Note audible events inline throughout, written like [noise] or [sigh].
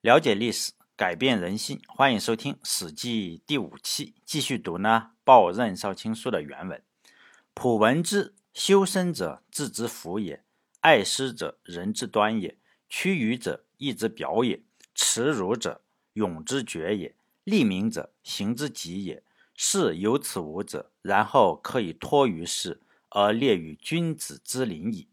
了解历史，改变人心。欢迎收听《史记》第五期，继续读呢。报任少卿书的原文：普闻之，修身者志之福也；爱师者仁之端也；屈于者义之表也；耻辱者勇之决也；利民者行之极也。是有此五者，然后可以托于世，而列于君子之林矣。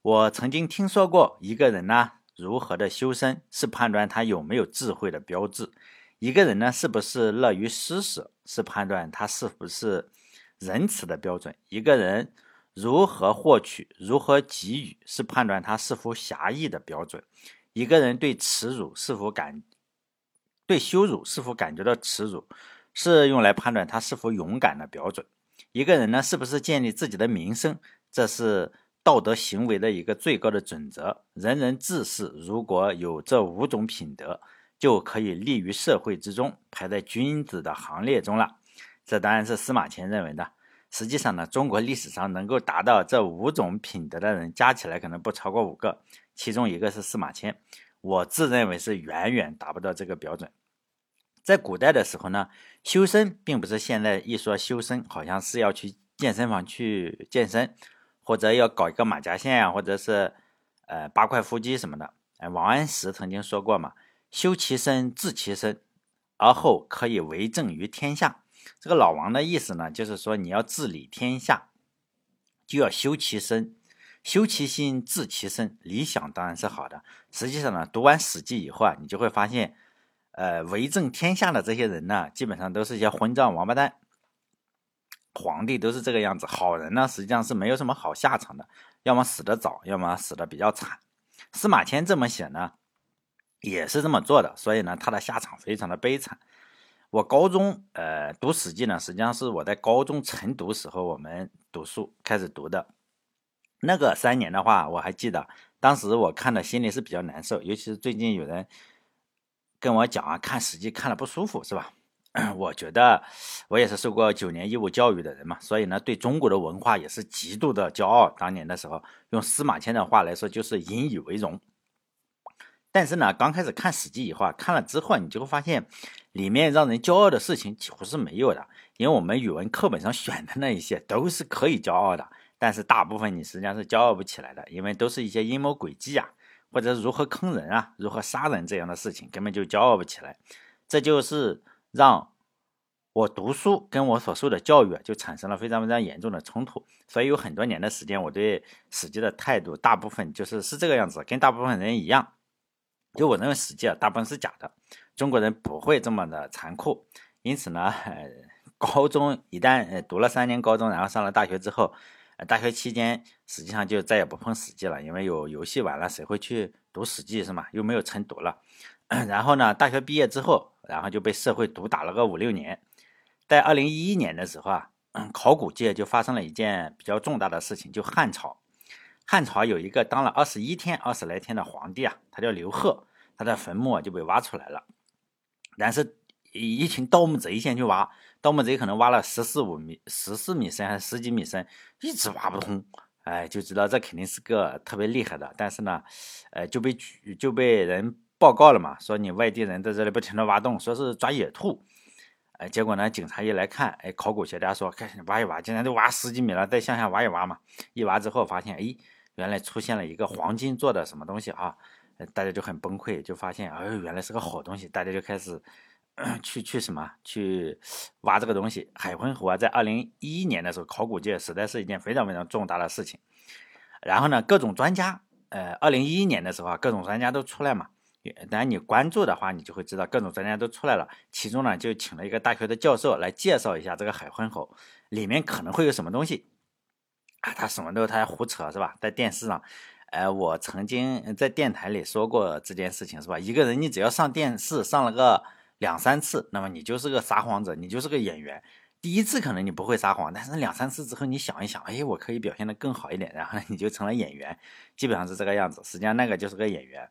我曾经听说过一个人呢。如何的修身是判断他有没有智慧的标志。一个人呢，是不是乐于施舍，是判断他是不是仁慈的标准。一个人如何获取，如何给予，是判断他是否侠义的标准。一个人对耻辱是否感，对羞辱是否感觉到耻辱，是用来判断他是否勇敢的标准。一个人呢，是不是建立自己的名声，这是。道德行为的一个最高的准则，人人自是。如果有这五种品德，就可以立于社会之中，排在君子的行列中了。这当然是司马迁认为的。实际上呢，中国历史上能够达到这五种品德的人，加起来可能不超过五个，其中一个是司马迁。我自认为是远远达不到这个标准。在古代的时候呢，修身并不是现在一说修身，好像是要去健身房去健身。或者要搞一个马甲线啊，或者是呃八块腹肌什么的。哎，王安石曾经说过嘛：“修其身，治其身，而后可以为政于天下。”这个老王的意思呢，就是说你要治理天下，就要修其身，修其心，治其身。理想当然是好的，实际上呢，读完《史记》以后啊，你就会发现，呃，为政天下的这些人呢，基本上都是一些混账王八蛋。皇帝都是这个样子，好人呢实际上是没有什么好下场的，要么死得早，要么死得比较惨。司马迁这么写呢，也是这么做的，所以呢他的下场非常的悲惨。我高中呃读《史记》呢，实际上是我在高中晨读时候我们读书开始读的，那个三年的话我还记得，当时我看的心里是比较难受，尤其是最近有人跟我讲啊，看《史记》看了不舒服，是吧？[clears throat] 我觉得我也是受过九年义务教育的人嘛，所以呢，对中国的文化也是极度的骄傲。当年的时候，用司马迁的话来说，就是引以为荣。但是呢，刚开始看《史记》以后，啊，看了之后，你就会发现里面让人骄傲的事情几乎是没有的。因为我们语文课本上选的那一些都是可以骄傲的，但是大部分你实际上是骄傲不起来的，因为都是一些阴谋诡计啊，或者如何坑人啊、如何杀人这样的事情，根本就骄傲不起来。这就是。让我读书跟我所受的教育就产生了非常非常严重的冲突，所以有很多年的时间，我对《史记》的态度大部分就是是这个样子，跟大部分人一样。就我认为《史记》啊，大部分是假的，中国人不会这么的残酷。因此呢，高中一旦读了三年高中，然后上了大学之后，大学期间实际上就再也不碰《史记》了，因为有游戏玩了，谁会去读《史记》是吗？又没有晨读了。[coughs] 然后呢，大学毕业之后。然后就被社会毒打了个五六年，在二零一一年的时候啊，考古界就发生了一件比较重大的事情，就汉朝。汉朝有一个当了二十一天、二十来天的皇帝啊，他叫刘贺，他的坟墓就被挖出来了。但是，一群盗墓贼先去挖，盗墓贼可能挖了十四五米、十四米深还是十几米深，一直挖不通。哎，就知道这肯定是个特别厉害的。但是呢，呃，就被举就被人。报告了嘛？说你外地人在这里不停的挖洞，说是抓野兔。哎，结果呢，警察一来看，哎，考古学家说，开始挖一挖，竟然都挖十几米了，再向下挖一挖嘛。一挖之后发现，哎，原来出现了一个黄金做的什么东西啊？大家就很崩溃，就发现，哎，原来是个好东西，大家就开始 [coughs] 去去什么去挖这个东西。海昏侯啊，在二零一一年的时候，考古界实在是一件非常非常重大的事情。然后呢，各种专家，呃，二零一一年的时候啊，各种专家都出来嘛。当然，你关注的话，你就会知道各种专家都出来了。其中呢，就请了一个大学的教授来介绍一下这个海昏侯里面可能会有什么东西啊？他什么都他胡扯是吧？在电视上，呃，我曾经在电台里说过这件事情是吧？一个人你只要上电视上了个两三次，那么你就是个撒谎者，你就是个演员。第一次可能你不会撒谎，但是两三次之后，你想一想，哎，我可以表现得更好一点，然后你就成了演员，基本上是这个样子。实际上那个就是个演员。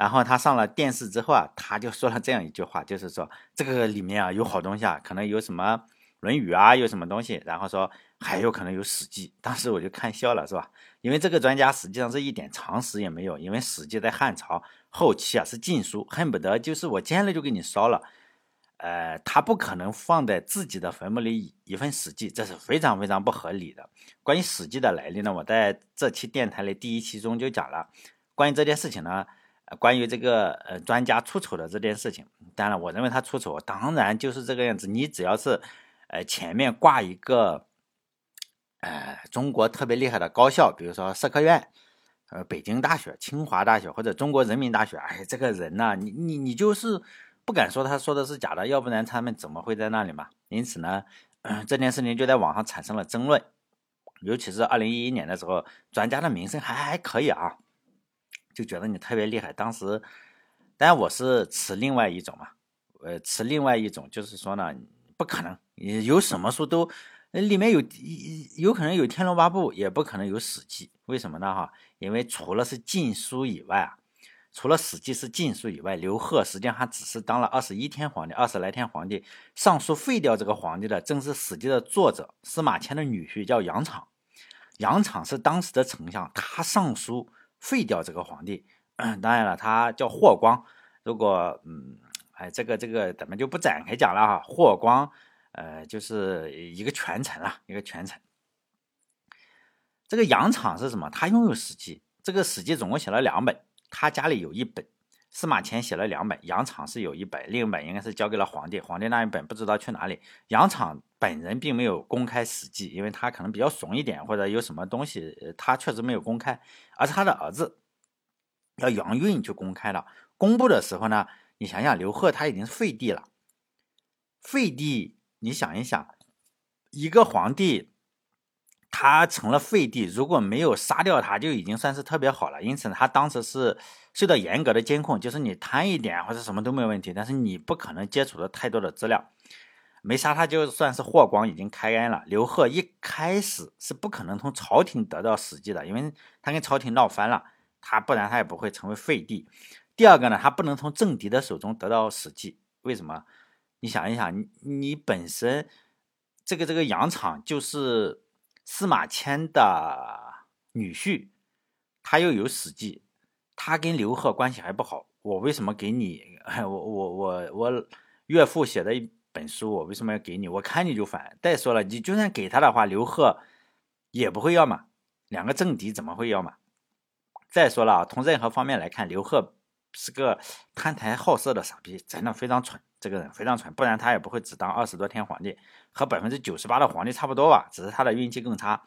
然后他上了电视之后啊，他就说了这样一句话，就是说这个里面啊有好东西啊，可能有什么《论语》啊，有什么东西，然后说还有可能有《史记》。当时我就看笑了，是吧？因为这个专家实际上是一点常识也没有，因为《史记》在汉朝后期啊是禁书，恨不得就是我见了就给你烧了。呃，他不可能放在自己的坟墓里一份《史记》，这是非常非常不合理的。关于《史记》的来历呢，我在这期电台里第一期中就讲了。关于这件事情呢，关于这个呃专家出丑的这件事情，当然我认为他出丑，当然就是这个样子。你只要是呃前面挂一个呃中国特别厉害的高校，比如说社科院、呃北京大学、清华大学或者中国人民大学，哎，这个人呢，你你你就是。不敢说他说的是假的，要不然他们怎么会在那里嘛？因此呢，[clears throat] 这件事情就在网上产生了争论，尤其是二零一一年的时候，专家的名声还还可以啊，就觉得你特别厉害。当时，但我是持另外一种嘛，呃，持另外一种就是说呢，不可能有什么书都里面有有可能有《天龙八部》，也不可能有《史记》，为什么呢？哈，因为除了是禁书以外啊。除了《史记》是禁书以外，刘贺实际上还只是当了二十一天皇帝，二十来天皇帝。上书废掉这个皇帝的，正是《史记》的作者司马迁的女婿，叫杨敞。杨敞是当时的丞相，他上书废掉这个皇帝。当然了，他叫霍光。如果嗯，哎，这个这个咱们就不展开讲了哈。霍光，呃，就是一个权臣啊，一个权臣。这个杨敞是什么？他拥有《史记》，这个《史记》总共写了两本。他家里有一本，司马迁写了两本，杨敞是有一本，另一本应该是交给了皇帝，皇帝那一本不知道去哪里。杨敞本人并没有公开《史记》，因为他可能比较怂一点，或者有什么东西，他确实没有公开，而是他的儿子叫杨运去公开了。公布的时候呢，你想想，刘贺他已经是废帝了，废帝，你想一想，一个皇帝。他成了废帝，如果没有杀掉他，就已经算是特别好了。因此，他当时是受到严格的监控，就是你贪一点或者什么都没有问题，但是你不可能接触的太多的资料。没杀他，就算是霍光已经开恩了。刘贺一开始是不可能从朝廷得到史记的，因为他跟朝廷闹翻了，他不然他也不会成为废帝。第二个呢，他不能从政敌的手中得到史记，为什么？你想一想，你本身这个这个羊场就是。司马迁的女婿，他又有《史记》，他跟刘贺关系还不好。我为什么给你？[laughs] 我我我我岳父写的一本书，我为什么要给你？我看你就烦。再说了，你就算给他的话，刘贺也不会要嘛。两个政敌怎么会要嘛？再说了，从任何方面来看，刘贺是个贪财好色的傻逼，真的非常蠢。这个人非常蠢，不然他也不会只当二十多天皇帝，和百分之九十八的皇帝差不多吧，只是他的运气更差，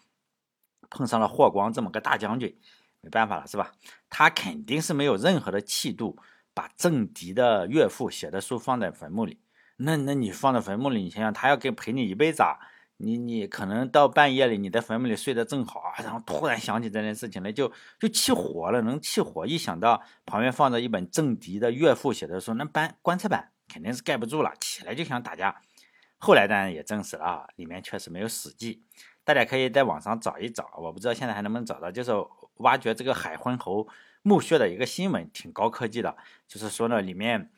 碰上了霍光这么个大将军，没办法了，是吧？他肯定是没有任何的气度，把政敌的岳父写的书放在坟墓里。那那你放在坟墓里，你想想，他要给陪你一辈子啊，你你可能到半夜里，你在坟墓里睡得正好啊，然后突然想起这件事情来，就就气火了，能气火。一想到旁边放着一本政敌的岳父写的书，那搬棺材板。肯定是盖不住了，起来就想打架。后来当然也证实了啊，里面确实没有《史记》。大家可以在网上找一找，我不知道现在还能不能找到，就是挖掘这个海昏侯墓穴的一个新闻，挺高科技的。就是说呢，里面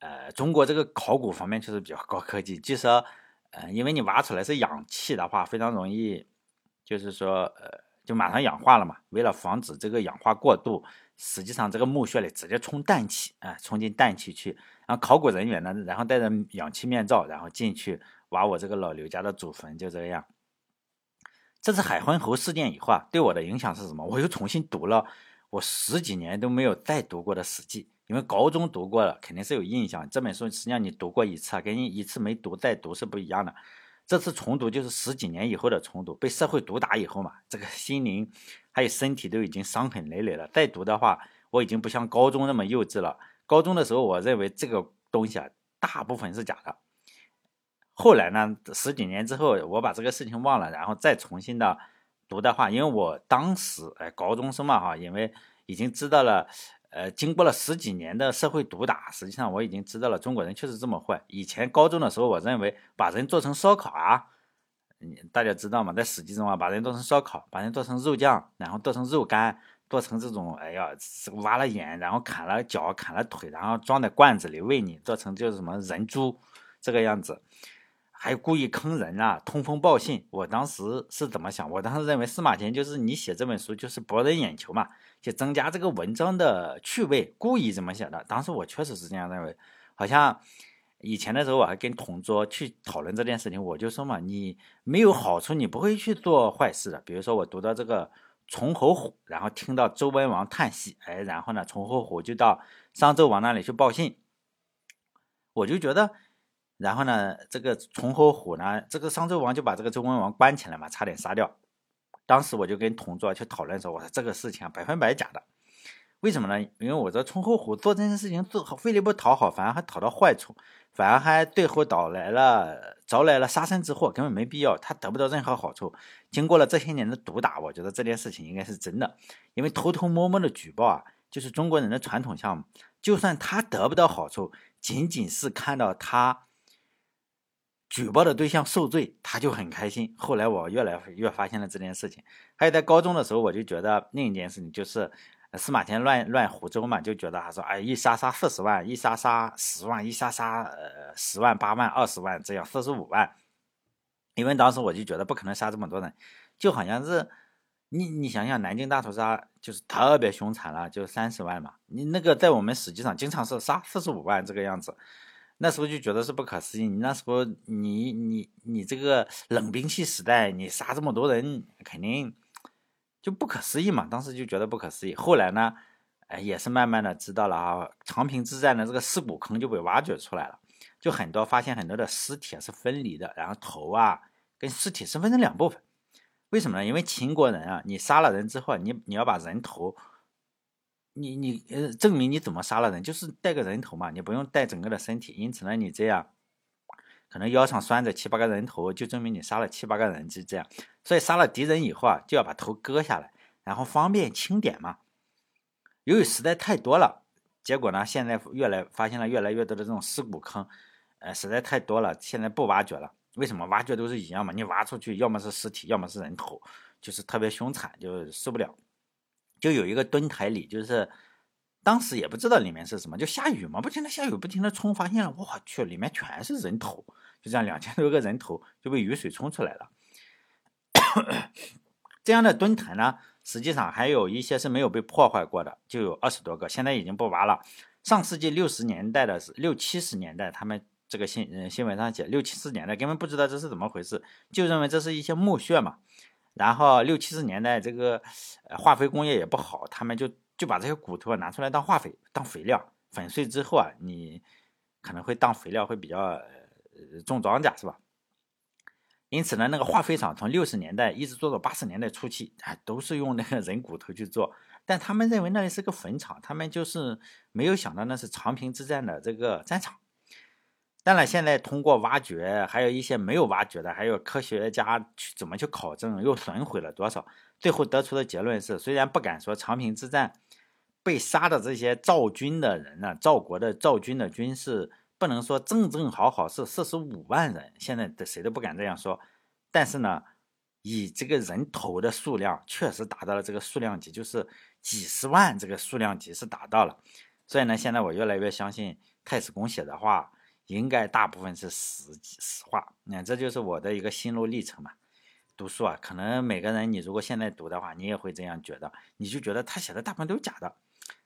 呃，中国这个考古方面确实比较高科技。据说，呃，因为你挖出来是氧气的话，非常容易，就是说呃，就马上氧化了嘛。为了防止这个氧化过度，实际上这个墓穴里直接充氮气啊，充进氮气去。然后考古人员呢，然后戴着氧气面罩，然后进去挖我这个老刘家的祖坟，就这样。这次海昏侯事件以后啊，对我的影响是什么？我又重新读了我十几年都没有再读过的《史记》，因为高中读过了，肯定是有印象。这本书实际上你读过一次，跟你一次没读再读是不一样的。这次重读就是十几年以后的重读，被社会毒打以后嘛，这个心灵还有身体都已经伤痕累累了。再读的话，我已经不像高中那么幼稚了。高中的时候，我认为这个东西啊，大部分是假的。后来呢，十几年之后，我把这个事情忘了，然后再重新的读的话，因为我当时哎，高中生嘛哈，因为已经知道了，呃，经过了十几年的社会毒打，实际上我已经知道了中国人确实这么坏。以前高中的时候，我认为把人做成烧烤啊，你大家知道吗？在史记中啊，把人做成烧烤，把人做成肉酱，然后做成肉干。做成这种，哎呀，挖了眼，然后砍了脚，砍了腿，然后装在罐子里喂你，做成就是什么人猪这个样子，还故意坑人啊，通风报信。我当时是怎么想？我当时认为司马迁就是你写这本书就是博人眼球嘛，就增加这个文章的趣味，故意这么写的。当时我确实是这样认为。好像以前的时候，我还跟同桌去讨论这件事情，我就说嘛，你没有好处，你不会去做坏事的。比如说我读到这个崇侯虎，然后听到周文王叹息，哎，然后呢，崇侯虎就到商纣王那里去报信，我就觉得。然后呢，这个崇侯虎呢，这个商纣王就把这个周文王关起来嘛，差点杀掉。当时我就跟同桌去讨论说，我说这个事情，百分百假的。为什么呢？因为我这崇侯虎做这件事情做好，费力不讨好，反而还讨到坏处，反而还最后导来了招来了杀身之祸，根本没必要，他得不到任何好处。经过了这些年的毒打，我觉得这件事情应该是真的。因为偷偷摸摸的举报啊，就是中国人的传统项目。就算他得不到好处，仅仅是看到他。举报的对象受罪，他就很开心。后来我越来越发现了这件事情。还有在高中的时候，我就觉得另一件事情就是司马迁乱乱胡诌嘛，就觉得他说哎，一杀杀四十万，一杀杀十万，一杀杀呃十万八万二十万这样四十五万。因为当时我就觉得不可能杀这么多人，就好像是你你想想南京大屠杀就是特别凶残了，就三十万嘛。你那个在我们实际上经常是杀四十五万这个样子。那时候就觉得是不可思议。你那时候，你你你这个冷兵器时代，你杀这么多人，肯定就不可思议嘛。当时就觉得不可思议。后来呢，哎，也是慢慢的知道了啊。长平之战的这个尸骨坑就被挖掘出来了，就很多发现很多的尸体是分离的，然后头啊跟尸体是分成两部分。为什么呢？因为秦国人啊，你杀了人之后，你你要把人头。你你呃，证明你怎么杀了人，就是带个人头嘛，你不用带整个的身体。因此呢，你这样可能腰上拴着七八个人头，就证明你杀了七八个人，就这样。所以杀了敌人以后啊，就要把头割下来，然后方便清点嘛。由于实在太多了，结果呢，现在越来发现了越来越多的这种尸骨坑，呃，实在太多了，现在不挖掘了。为什么挖掘都是一样嘛？你挖出去，要么是尸体，要么是人头，就是特别凶残，就受不了。就有一个墩台里，就是当时也不知道里面是什么，就下雨嘛，不停的下雨，不停的冲，发现了，我去，里面全是人头，就这样两千多个人头就被雨水冲出来了。这样的墩台呢，实际上还有一些是没有被破坏过的，就有二十多个，现在已经不挖了。上世纪六十年代的六七十年代，他们这个新新闻上写六七十年代根本不知道这是怎么回事，就认为这是一些墓穴嘛。然后六七十年代，这个化肥工业也不好，他们就就把这些骨头拿出来当化肥、当肥料，粉碎之后啊，你可能会当肥料，会比较种庄稼，是吧？因此呢，那个化肥厂从六十年代一直做到八十年代初期，啊，都是用那个人骨头去做，但他们认为那里是个坟场，他们就是没有想到那是长平之战的这个战场。当然，现在通过挖掘，还有一些没有挖掘的，还有科学家去怎么去考证，又损毁了多少？最后得出的结论是，虽然不敢说长平之战被杀的这些赵军的人呢，赵国的赵军的军士不能说正正好好是四十五万人，现在的谁都不敢这样说。但是呢，以这个人头的数量，确实达到了这个数量级，就是几十万这个数量级是达到了。所以呢，现在我越来越相信太史公写的话。应该大部分是实实话，那这就是我的一个心路历程嘛。读书啊，可能每个人你如果现在读的话，你也会这样觉得，你就觉得他写的大部分都是假的。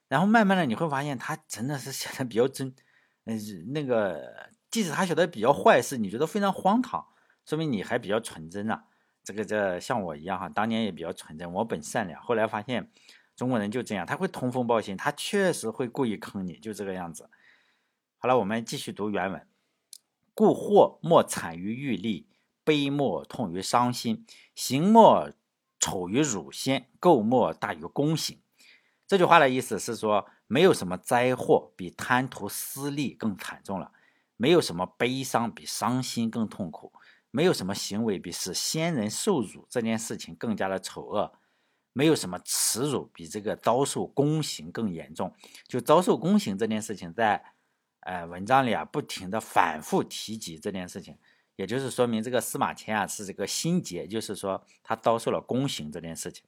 然后慢慢的你会发现他真的是写的比较真，嗯，那个即使他写的比较坏事，你觉得非常荒唐，说明你还比较纯真啊。这个这像我一样哈，当年也比较纯真，我本善良。后来发现中国人就这样，他会通风报信，他确实会故意坑你，就这个样子。好了，我们继续读原文。故祸莫惨于欲利，悲莫痛于伤心，行莫丑于辱先，垢莫大于公行。这句话的意思是说，没有什么灾祸比贪图私利更惨重了，没有什么悲伤比伤心更痛苦，没有什么行为比使先人受辱这件事情更加的丑恶，没有什么耻辱比这个遭受宫刑更严重。就遭受宫刑这件事情，在哎，文章里啊，不停的反复提及这件事情，也就是说明这个司马迁啊是这个心结，就是说他遭受了宫刑这件事情。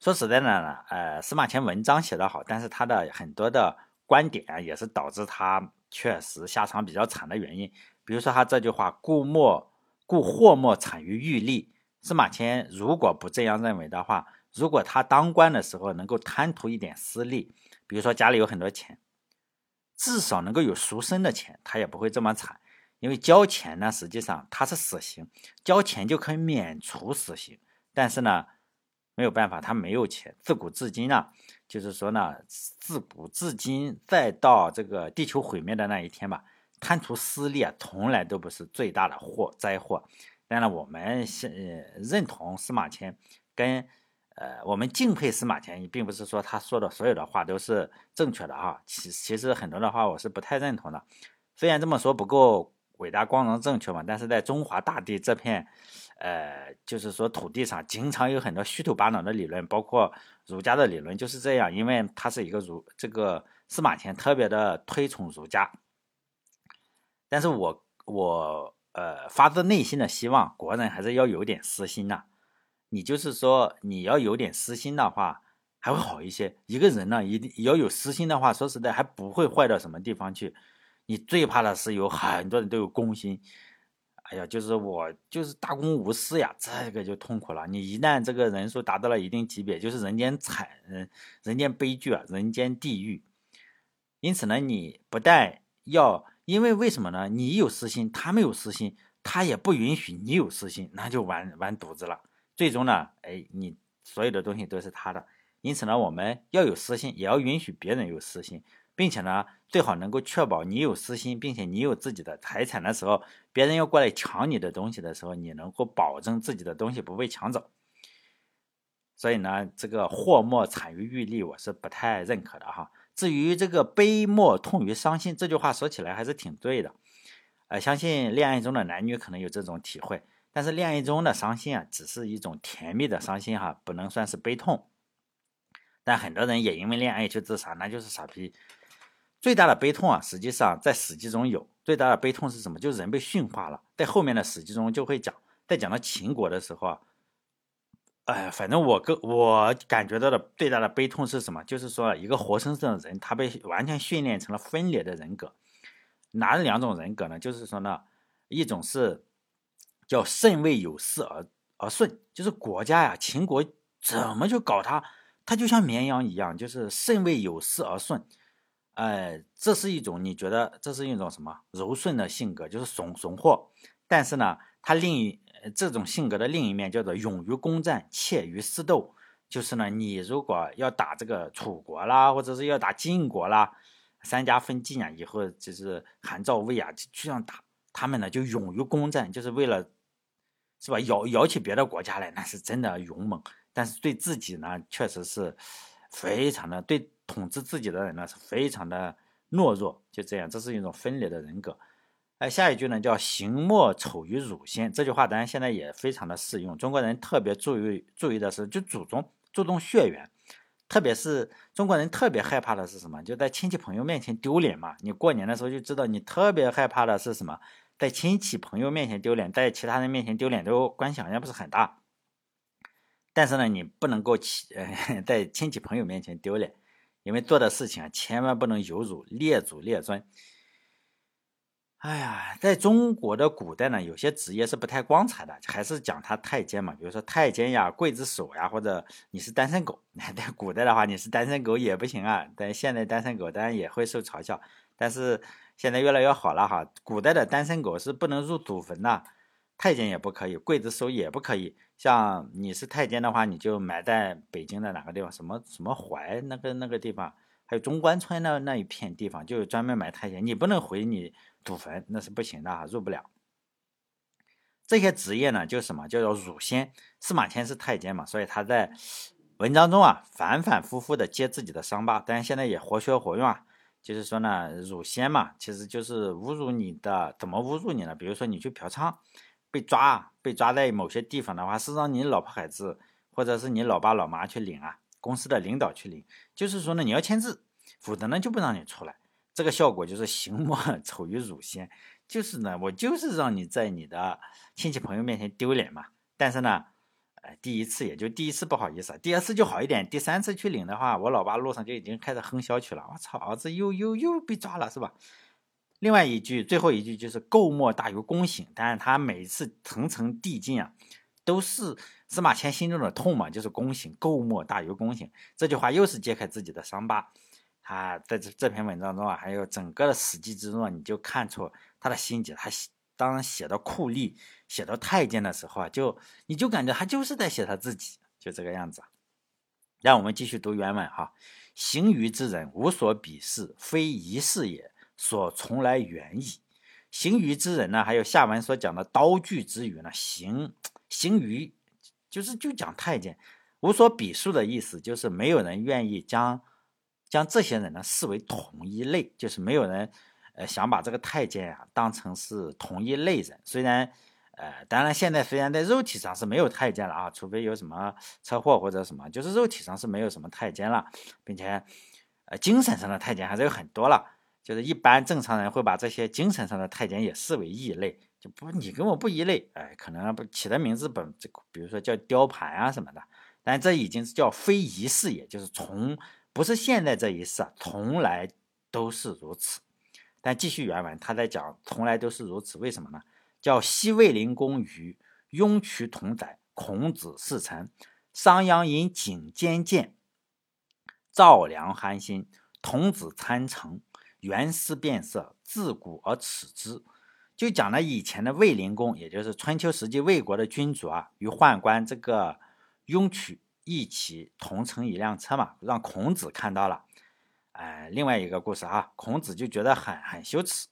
说实在的呢，呃，司马迁文章写得好，但是他的很多的观点啊，也是导致他确实下场比较惨的原因。比如说他这句话“故莫故祸莫产于欲利”，司马迁如果不这样认为的话，如果他当官的时候能够贪图一点私利，比如说家里有很多钱，至少能够有赎身的钱，他也不会这么惨。因为交钱呢，实际上他是死刑，交钱就可以免除死刑。但是呢，没有办法，他没有钱。自古至今呢，就是说呢，自古至今再到这个地球毁灭的那一天吧，贪图私利啊，从来都不是最大的祸灾祸。当然，我们是认同司马迁，跟呃，我们敬佩司马迁，并不是说他说的所有的话都是正确的哈。其其实很多的话我是不太认同的，虽然这么说不够。伟大、光荣、正确嘛？但是在中华大地这片，呃，就是说土地上，经常有很多虚头巴脑的理论，包括儒家的理论就是这样。因为他是一个儒，这个司马迁特别的推崇儒家。但是我我呃发自内心的希望，国人还是要有点私心呐。你就是说你要有点私心的话，还会好一些。一个人呢，一定要有私心的话，说实在还不会坏到什么地方去。你最怕的是有很多人都有公心，哎呀，就是我就是大公无私呀，这个就痛苦了。你一旦这个人数达到了一定级别，就是人间惨，人间悲剧啊，人间地狱。因此呢，你不但要，因为为什么呢？你有私心，他没有私心，他也不允许你有私心，那就完完犊子了。最终呢，哎，你所有的东西都是他的。因此呢，我们要有私心，也要允许别人有私心。并且呢，最好能够确保你有私心，并且你有自己的财产的时候，别人要过来抢你的东西的时候，你能够保证自己的东西不被抢走。所以呢，这个祸莫产于欲利，我是不太认可的哈。至于这个悲莫痛于伤心，这句话说起来还是挺对的。呃，相信恋爱中的男女可能有这种体会，但是恋爱中的伤心啊，只是一种甜蜜的伤心哈，不能算是悲痛。但很多人也因为恋爱去自杀，那就是傻逼。最大的悲痛啊，实际上在《史记》中有。最大的悲痛是什么？就是人被驯化了。在后面的《史记》中就会讲，在讲到秦国的时候啊，哎，反正我个我感觉到的最大的悲痛是什么？就是说一个活生生的人，他被完全训练成了分裂的人格。哪两种人格呢？就是说呢，一种是叫慎为有事而而顺，就是国家呀，秦国怎么就搞他，他就像绵羊一样，就是慎为有事而顺。哎，这是一种你觉得这是一种什么柔顺的性格，就是怂怂货。但是呢，他另一这种性格的另一面叫做勇于攻战，怯于私斗。就是呢，你如果要打这个楚国啦，或者是要打晋国啦，三家分晋啊，以后就是韩赵魏啊，就这样打，他们呢就勇于攻战，就是为了是吧？摇摇起别的国家来，那是真的勇猛。但是对自己呢，确实是非常的对。统治自己的人呢是非常的懦弱，就这样，这是一种分裂的人格。哎，下一句呢叫“行莫丑于乳先”，这句话当然现在也非常的适用。中国人特别注意注意的是，就注重注重血缘，特别是中国人特别害怕的是什么？就在亲戚朋友面前丢脸嘛。你过年的时候就知道，你特别害怕的是什么？在亲戚朋友面前丢脸，在其他人面前丢脸，都关系好像不是很大。但是呢，你不能够呃、[laughs] 在亲戚朋友面前丢脸。因为做的事情啊，千万不能有辱列祖列宗。哎呀，在中国的古代呢，有些职业是不太光彩的，还是讲他太监嘛，比如说太监呀、刽子手呀，或者你是单身狗。[laughs] 在古代的话，你是单身狗也不行啊。但现在单身狗当然也会受嘲笑，但是现在越来越好了哈。古代的单身狗是不能入祖坟的，太监也不可以，刽子手也不可以。像你是太监的话，你就埋在北京的哪个地方？什么什么淮那个那个地方，还有中关村那那一片地方，就是专门埋太监。你不能回你祖坟，那是不行的哈，入不了。这些职业呢，就什么叫做乳仙？司马迁是太监嘛，所以他在文章中啊，反反复复的揭自己的伤疤。但是现在也活学活用啊，就是说呢，乳仙嘛，其实就是侮辱你的，怎么侮辱你呢？比如说你去嫖娼。被抓，被抓在某些地方的话，是让你老婆孩子或者是你老爸老妈去领啊，公司的领导去领，就是说呢，你要签字，否则呢就不让你出来。这个效果就是行莫 [laughs] 丑于乳仙，就是呢，我就是让你在你的亲戚朋友面前丢脸嘛。但是呢，呃，第一次也就第一次不好意思，第二次就好一点，第三次去领的话，我老爸路上就已经开始哼啸去了。我操，儿子又又又被抓了，是吧？另外一句，最后一句就是“垢莫大于公省”，但是他每一次层层递进啊，都是司马迁心中的痛嘛，就是公省，垢莫大于公省。这句话又是揭开自己的伤疤。他在这这篇文章中啊，还有整个的《史记》之中啊，你就看出他的心结。他当写到酷吏、写到太监的时候啊，就你就感觉他就是在写他自己，就这个样子。让我们继续读原文哈：“行于之人，无所鄙视，非一事也。”所从来远矣。行于之人呢，还有下文所讲的刀具之语呢，行行于就是就讲太监，无所鄙视的意思，就是没有人愿意将将这些人呢视为同一类，就是没有人呃想把这个太监啊当成是同一类人。虽然呃，当然现在虽然在肉体上是没有太监了啊，除非有什么车祸或者什么，就是肉体上是没有什么太监了，并且呃精神上的太监还是有很多了。就是一般正常人会把这些精神上的太监也视为异类，就不你跟我不一类，哎，可能不起的名字本这，比如说叫雕盘啊什么的，但这已经是叫非一世，也就是从不是现在这一世，从来都是如此。但继续原文，他在讲从来都是如此，为什么呢？叫西魏灵公与雍渠同载，孔子侍臣，商鞅引颈坚见，赵良寒心，童子参乘。原思变色，自古而耻之。就讲了以前的卫灵公，也就是春秋时期魏国的君主啊，与宦官这个雍渠一起同乘一辆车嘛，让孔子看到了。哎，另外一个故事啊，孔子就觉得很很羞耻。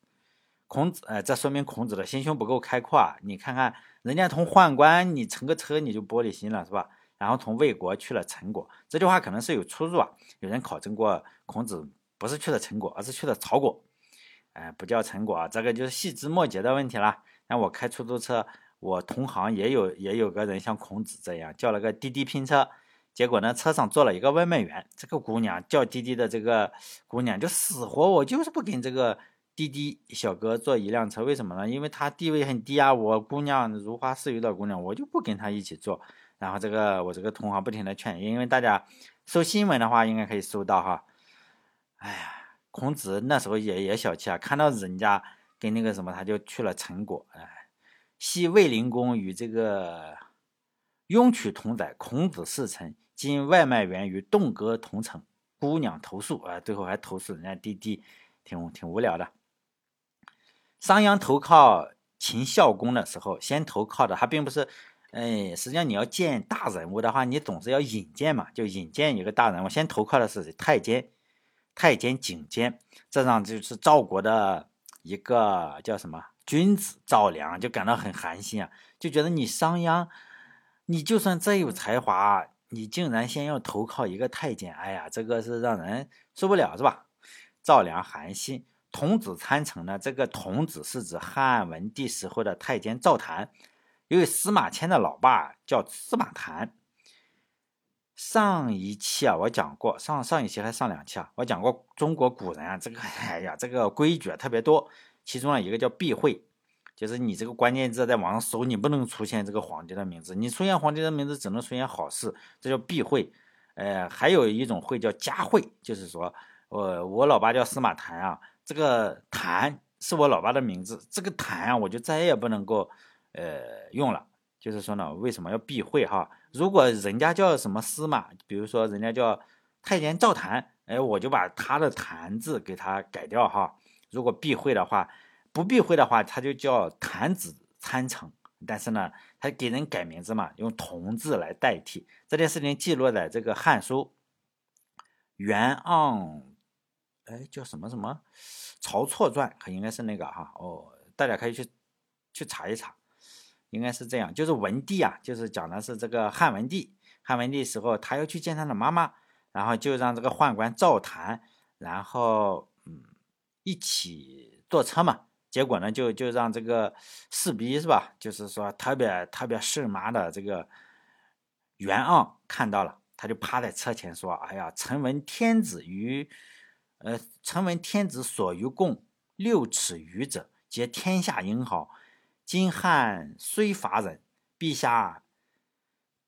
孔子，哎，这说明孔子的心胸不够开阔啊！你看看人家从宦官，你乘个车你就玻璃心了是吧？然后从魏国去了陈国，这句话可能是有出入啊。有人考证过孔子。不是去的陈国，而是去的曹国。哎，不叫陈国啊，这个就是细枝末节的问题了。那我开出租车，我同行也有也有个人像孔子这样叫了个滴滴拼车，结果呢，车上坐了一个外卖员。这个姑娘叫滴滴的这个姑娘就死活我就是不跟这个滴滴小哥坐一辆车，为什么呢？因为他地位很低啊，我姑娘如花似玉的姑娘，我就不跟他一起坐。然后这个我这个同行不停的劝，因为大家搜新闻的话，应该可以搜到哈。哎呀，孔子那时候也也小气啊，看到人家跟那个什么，他就去了陈国。哎，昔卫灵公与这个雍渠同载，孔子侍臣。今外卖员与栋哥同乘，姑娘投诉啊，最后还投诉人家滴滴，挺挺无聊的。商鞅投靠秦孝公的时候，先投靠的他并不是，哎，实际上你要见大人物的话，你总是要引荐嘛，就引荐一个大人物，先投靠的是太监。太监景监，这让就是赵国的一个叫什么君子赵良就感到很寒心啊，就觉得你商鞅，你就算再有才华，你竟然先要投靠一个太监，哎呀，这个是让人受不了，是吧？赵良寒心，童子参乘呢？这个童子是指汉文帝时候的太监赵谭，因为司马迁的老爸叫司马谈。上一期啊，我讲过上上一期还上两期啊，我讲过中国古人啊，这个哎呀，这个规矩啊特别多，其中啊一个叫避讳，就是你这个关键字在网上搜，你不能出现这个皇帝的名字，你出现皇帝的名字只能出现好事，这叫避讳。呃，还有一种讳叫加讳，就是说我我老爸叫司马谈啊，这个谭是我老爸的名字，这个谭啊我就再也不能够呃用了。就是说呢，为什么要避讳哈？如果人家叫什么司马，比如说人家叫太监赵谭，哎，我就把他的谭字给他改掉哈。如果避讳的话，不避讳的话，他就叫谭子参乘。但是呢，他给人改名字嘛，用同字来代替。这件事情记录在这个《汉书·袁盎》，哎，叫什么什么《曹错传》，可应该是那个哈。哦，大家可以去去查一查。应该是这样，就是文帝啊，就是讲的是这个汉文帝。汉文帝时候，他要去见他的妈妈，然后就让这个宦官赵谭，然后嗯一起坐车嘛。结果呢，就就让这个士逼是吧，就是说特别特别事妈的这个袁盎看到了，他就趴在车前说：“哎呀，臣闻天子于，呃，臣闻天子所于共六尺余者，皆天下英豪。”今汉虽乏人，陛下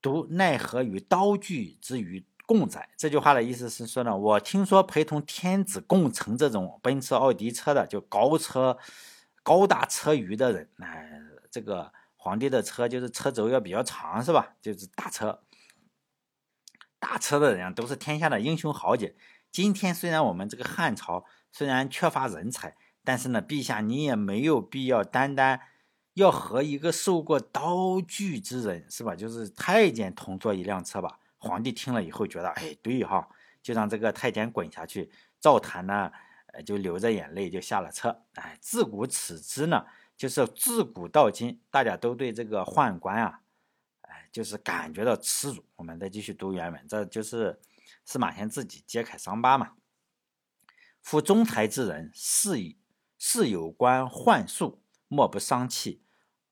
独奈何于刀具之于共载。这句话的意思是说呢，我听说陪同天子共乘这种奔驰、奥迪车的，就高车、高大车余的人，哎，这个皇帝的车就是车轴要比较长，是吧？就是大车，大车的人都是天下的英雄豪杰。今天虽然我们这个汉朝虽然缺乏人才，但是呢，陛下你也没有必要单单。要和一个受过刀具之人是吧？就是太监同坐一辆车吧。皇帝听了以后觉得，哎，对哈，就让这个太监滚下去。赵谭呢，呃，就流着眼泪就下了车。哎，自古此之呢，就是自古到今，大家都对这个宦官啊，哎，就是感觉到耻辱。我们再继续读原文，这就是司马迁自己揭开伤疤嘛。夫中才之人，是以是有关宦术，莫不伤气。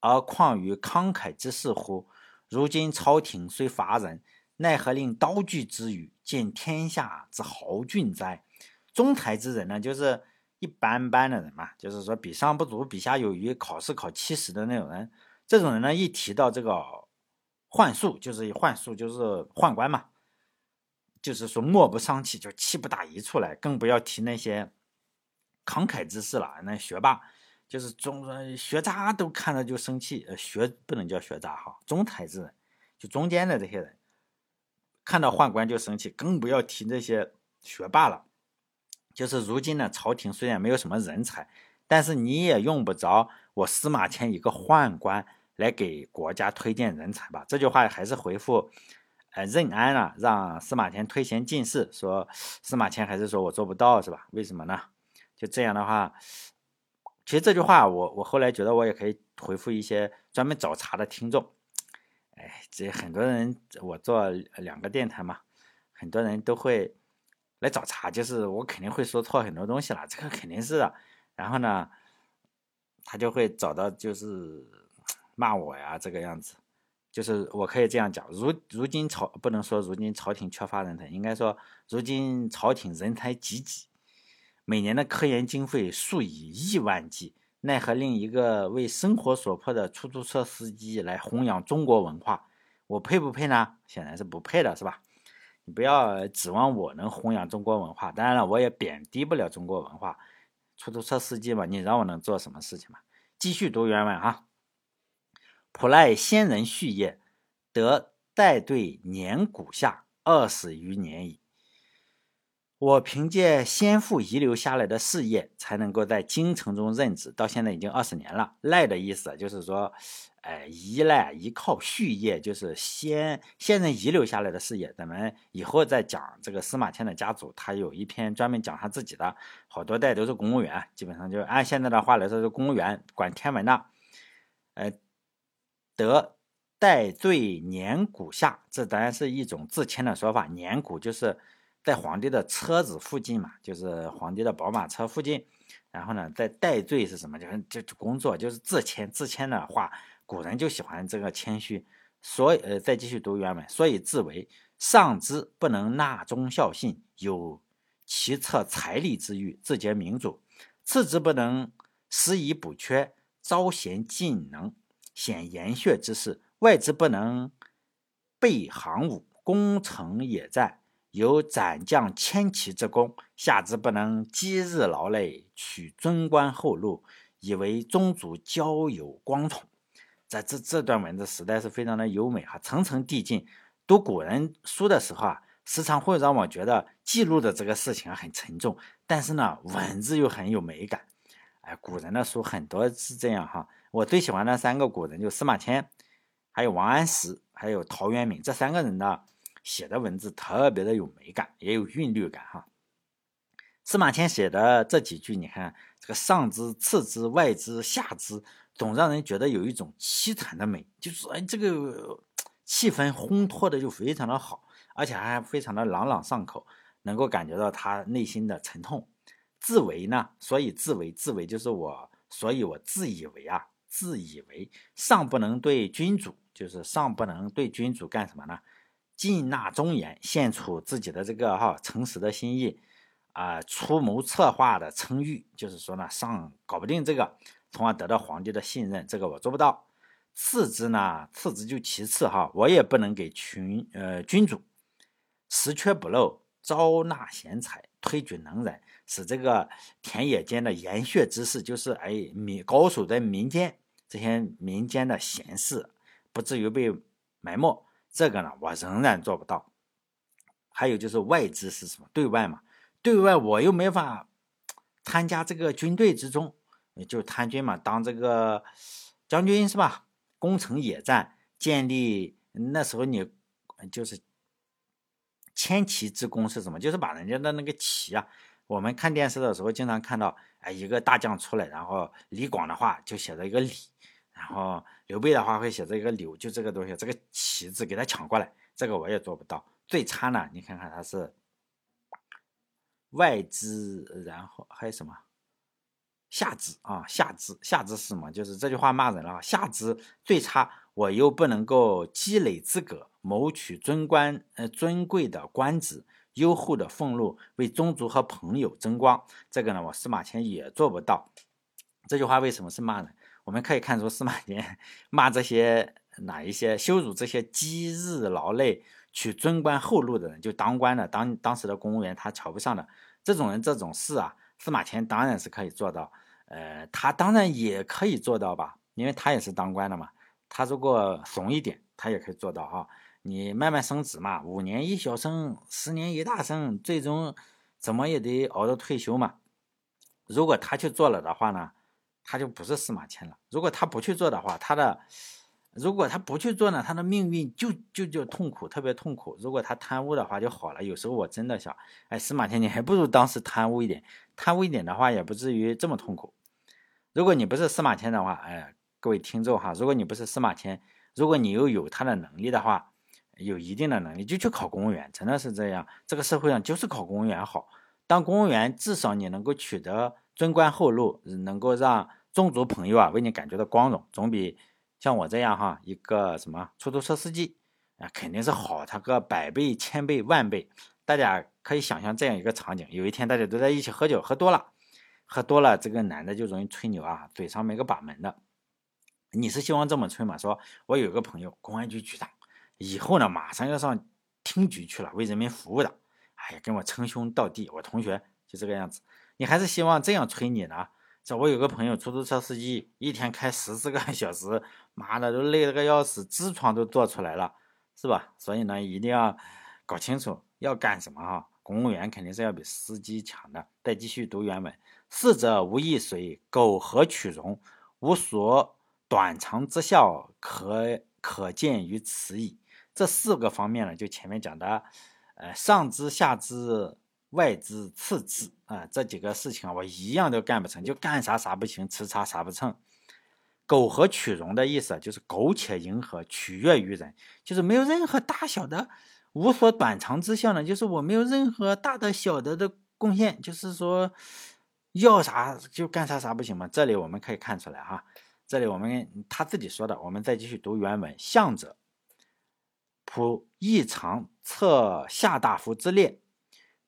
而况于慷慨之士乎？如今朝廷虽乏人，奈何令刀具之余，见天下之豪俊哉？中才之人呢，就是一般般的人嘛，就是说比上不足，比下有余，考试考七十的那种人。这种人呢，一提到这个幻术，就是幻术，就是宦官嘛，就是说莫不伤气，就气不打一处来，更不要提那些慷慨之士了，那学霸。就是中学渣都看着就生气，呃，学不能叫学渣哈，中才之人，就中间的这些人，看到宦官就生气，更不要提那些学霸了。就是如今呢，朝廷虽然没有什么人才，但是你也用不着我司马迁一个宦官来给国家推荐人才吧？这句话还是回复，呃，任安啊，让司马迁推贤进士，说司马迁还是说我做不到是吧？为什么呢？就这样的话。其实这句话，我我后来觉得我也可以回复一些专门找茬的听众。哎，这很多人我做两个电台嘛，很多人都会来找茬，就是我肯定会说错很多东西了，这个肯定是的。然后呢，他就会找到就是骂我呀，这个样子。就是我可以这样讲，如如今朝不能说如今朝廷缺乏人才，应该说如今朝廷人才济济。每年的科研经费数以亿万计，奈何令一个为生活所迫的出租车司机来弘扬中国文化？我配不配呢？显然是不配的，是吧？你不要指望我能弘扬中国文化。当然了，我也贬低不了中国文化。出租车司机嘛，你让我能做什么事情嘛？继续读原文啊。普赖先人序业，得代对年谷下二十余年矣。我凭借先父遗留下来的事业，才能够在京城中任职，到现在已经二十年了。赖的意思就是说，哎，依赖、依靠续业，就是先先人遗留下来的事业。咱们以后再讲这个司马迁的家族，他有一篇专门讲他自己的，好多代都是公务员，基本上就按现在的话来说是公务员，管天文的。呃，得戴罪年谷下，这当然是一种自谦的说法。年谷就是。在皇帝的车子附近嘛，就是皇帝的宝马车附近，然后呢，在戴罪是什么？就是就工作，就是自谦。自谦的话，古人就喜欢这个谦虚。所以，呃，再继续读原文。所以自为上之不能纳忠孝信，有其策财力之欲，自节民主；次之不能施以补缺，招贤进能，显言血之势；外之不能备行伍，攻城野战。有斩将千骑之功，下之不能积日劳累，取尊官厚禄，以为宗族交友光宠。在这这段文字实在是非常的优美哈，层层递进。读古人书的时候啊，时常会让我觉得记录的这个事情很沉重，但是呢，文字又很有美感。哎，古人的书很多是这样哈。我最喜欢的三个古人就司马迁，还有王安石，还有陶渊明这三个人呢。写的文字特别的有美感，也有韵律感哈。司马迁写的这几句，你看这个上之、次之、外之、下之，总让人觉得有一种凄惨的美，就是哎，这个气氛烘托的就非常的好，而且还非常的朗朗上口，能够感觉到他内心的沉痛。自为呢，所以自为，自为就是我，所以我自以为啊，自以为上不能对君主，就是上不能对君主干什么呢？尽纳忠言，献出自己的这个哈诚实的心意，啊，出谋策划的称誉，就是说呢，上搞不定这个，从而得到皇帝的信任，这个我做不到。次之呢，次之就其次哈，我也不能给群呃君主实缺补漏，招纳贤才，推举能人，使这个田野间的研学之士，就是哎民高手在民间这些民间的闲事，不至于被埋没。这个呢，我仍然做不到。还有就是外资是什么？对外嘛，对外我又没法参加这个军队之中，就是参军嘛，当这个将军是吧？攻城野战，建立那时候你就是千骑之功是什么？就是把人家的那个旗啊，我们看电视的时候经常看到，哎，一个大将出来，然后李广的话就写着一个李，然后刘备的话会写着一个刘，就这个东西，这个旗字给他抢过来，这个我也做不到。最差呢？你看看他是外资，然后还有什么下肢啊？下肢下肢是什么？就是这句话骂人了。下肢最差，我又不能够积累资格，谋取尊官呃尊贵的官职，优厚的俸禄，为宗族和朋友争光。这个呢，我司马迁也做不到。这句话为什么是骂人？我们可以看出司马迁骂这些哪一些羞辱这些积日劳累。取尊官厚禄的人，就当官的，当当时的公务员，他瞧不上的这种人，这种事啊，司马迁当然是可以做到。呃，他当然也可以做到吧，因为他也是当官的嘛。他如果怂一点，他也可以做到哈。你慢慢升职嘛，五年一小升，十年一大升，最终怎么也得熬到退休嘛。如果他去做了的话呢，他就不是司马迁了。如果他不去做的话，他的。如果他不去做呢，他的命运就就就痛苦，特别痛苦。如果他贪污的话就好了。有时候我真的想，哎，司马迁你还不如当时贪污一点，贪污一点的话也不至于这么痛苦。如果你不是司马迁的话，哎，各位听众哈，如果你不是司马迁，如果你又有他的能力的话，有一定的能力就去考公务员，真的是这样。这个社会上就是考公务员好，当公务员至少你能够取得尊官厚禄，能够让宗族朋友啊为你感觉到光荣，总比。像我这样哈，一个什么出租车司机啊，肯定是好他个百倍、千倍、万倍。大家可以想象这样一个场景：有一天大家都在一起喝酒，喝多了，喝多了，这个男的就容易吹牛啊，嘴上没个把门的。你是希望这么吹吗？说我有个朋友，公安局局长，以后呢马上要上厅局去了，为人民服务的。哎呀，跟我称兄道弟，我同学就这个样子。你还是希望这样吹你呢？这我有个朋友，出租车司机，一天开十四个小时，妈的都累了个要死，痔疮都做出来了，是吧？所以呢，一定要搞清楚要干什么哈。公务员肯定是要比司机强的。再继续读原文：逝者无亦随，苟合取容，无所短长之效，可可见于此矣。这四个方面呢，就前面讲的，呃，上肢下肢。外肢次肢啊，这几个事情啊，我一样都干不成就干啥啥不行，吃啥啥不成。苟合取容的意思就是苟且迎合，取悦于人，就是没有任何大小的无所短长之效呢，就是我没有任何大的小的的贡献，就是说要啥就干啥啥不行吗？这里我们可以看出来哈，这里我们他自己说的，我们再继续读原文。相者，仆异常策下大夫之列。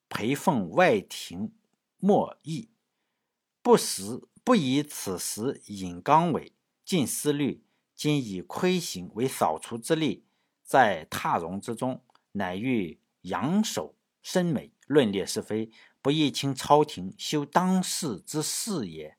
陪奉外廷莫议，不时不以此时引纲纬，尽思虑。今以窥行为扫除之力，在踏容之中，乃欲扬首深美，论列是非，不亦清朝廷修当世之事也。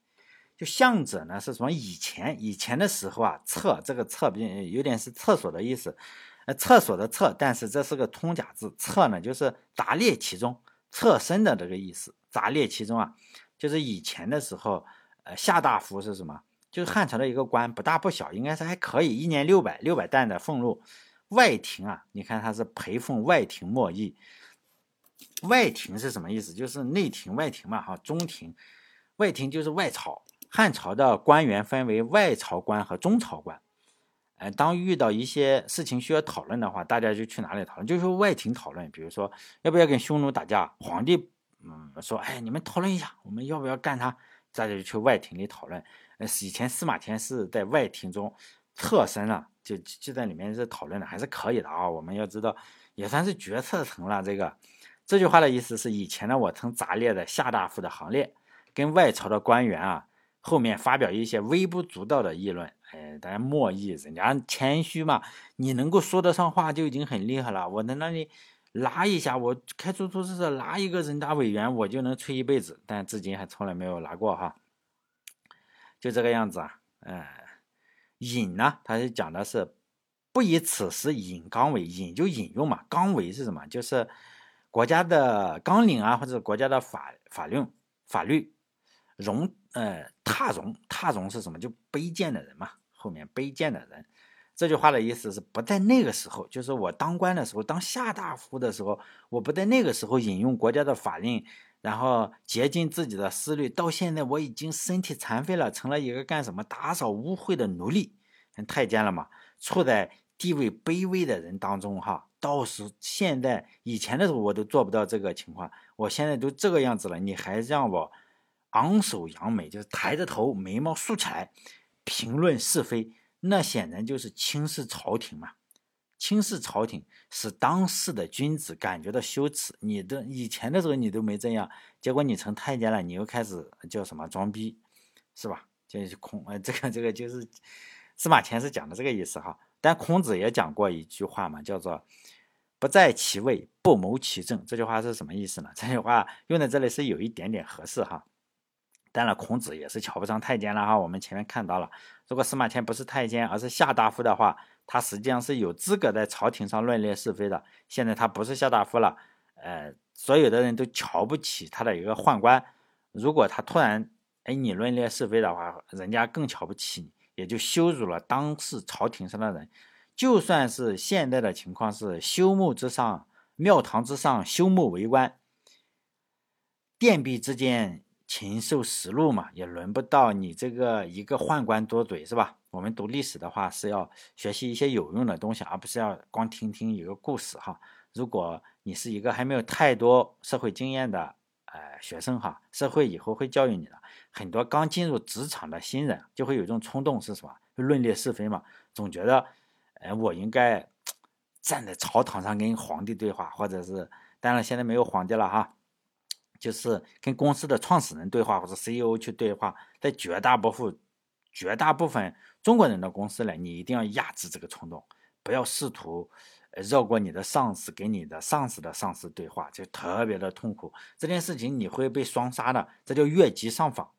就相者呢，是什么？以前以前的时候啊，厕这个厕边有点是厕所的意思，呃，厕所的厕，但是这是个通假字，厕呢就是杂列其中。侧身的这个意思，杂列其中啊，就是以前的时候，呃，下大夫是什么？就是汉朝的一个官，不大不小，应该是还可以，一年六百六百担的俸禄。外廷啊，你看他是陪奉外廷莫议。外廷是什么意思？就是内廷、外廷嘛，哈，中廷、外廷就是外朝。汉朝的官员分为外朝官和中朝官。哎，当遇到一些事情需要讨论的话，大家就去哪里讨论？就是外廷讨论。比如说，要不要跟匈奴打架？皇帝，嗯，说，哎，你们讨论一下，我们要不要干他？大家就去外廷里讨论。呃，以前司马迁是在外廷中侧身了，就就在里面是讨论的，还是可以的啊。我们要知道，也算是决策层了。这个这句话的意思是，以前呢，我曾杂列的下大夫的行列，跟外朝的官员啊，后面发表一些微不足道的议论。哎，大家莫意，人家谦虚嘛。你能够说得上话就已经很厉害了。我在那里拉一下，我开出租车拉一个人大委员，我就能吹一辈子，但至今还从来没有拉过哈。就这个样子啊，呃，引呢，他是讲的是不以此时引纲为引就引用嘛，纲为是什么？就是国家的纲领啊，或者国家的法法律法律容呃踏容踏容是什么？就卑贱的人嘛，后面卑贱的人。这句话的意思是不在那个时候，就是我当官的时候，当下大夫的时候，我不在那个时候引用国家的法令。然后竭尽自己的思虑，到现在我已经身体残废了，成了一个干什么打扫污秽的奴隶，太监了嘛，处在地位卑微的人当中哈。倒是现在以前的时候我都做不到这个情况，我现在都这个样子了，你还让我昂首扬眉，就是抬着头，眉毛竖起来，评论是非，那显然就是轻视朝廷嘛。轻视朝廷，使当世的君子感觉到羞耻。你的以前的时候你都没这样，结果你成太监了，你又开始叫什么装逼，是吧？就是孔，呃，这个这个就是司马迁是讲的这个意思哈。但孔子也讲过一句话嘛，叫做“不在其位，不谋其政”。这句话是什么意思呢？这句话用在这里是有一点点合适哈。当然，孔子也是瞧不上太监了哈。我们前面看到了，如果司马迁不是太监，而是下大夫的话，他实际上是有资格在朝廷上论列是非的。现在他不是下大夫了，呃，所有的人都瞧不起他的一个宦官。如果他突然哎你论列是非的话，人家更瞧不起你，也就羞辱了当时朝廷上的人。就算是现在的情况是修墓之上，庙堂之上修墓为官，殿壁之间。禽兽食禄嘛，也轮不到你这个一个宦官多嘴是吧？我们读历史的话是要学习一些有用的东西，而不是要光听听一个故事哈。如果你是一个还没有太多社会经验的呃学生哈，社会以后会教育你的。很多刚进入职场的新人就会有一种冲动是什么？论列是非嘛，总觉得哎我应该 [tsk] 站在朝堂上跟皇帝对话，或者是当然现在没有皇帝了哈。就是跟公司的创始人对话，或者 CEO 去对话，在绝大部分、绝大部分中国人的公司里，你一定要压制这个冲动，不要试图绕过你的上司，跟你的上司的上司对话，就特别的痛苦。这件事情你会被双杀的，这叫越级上访。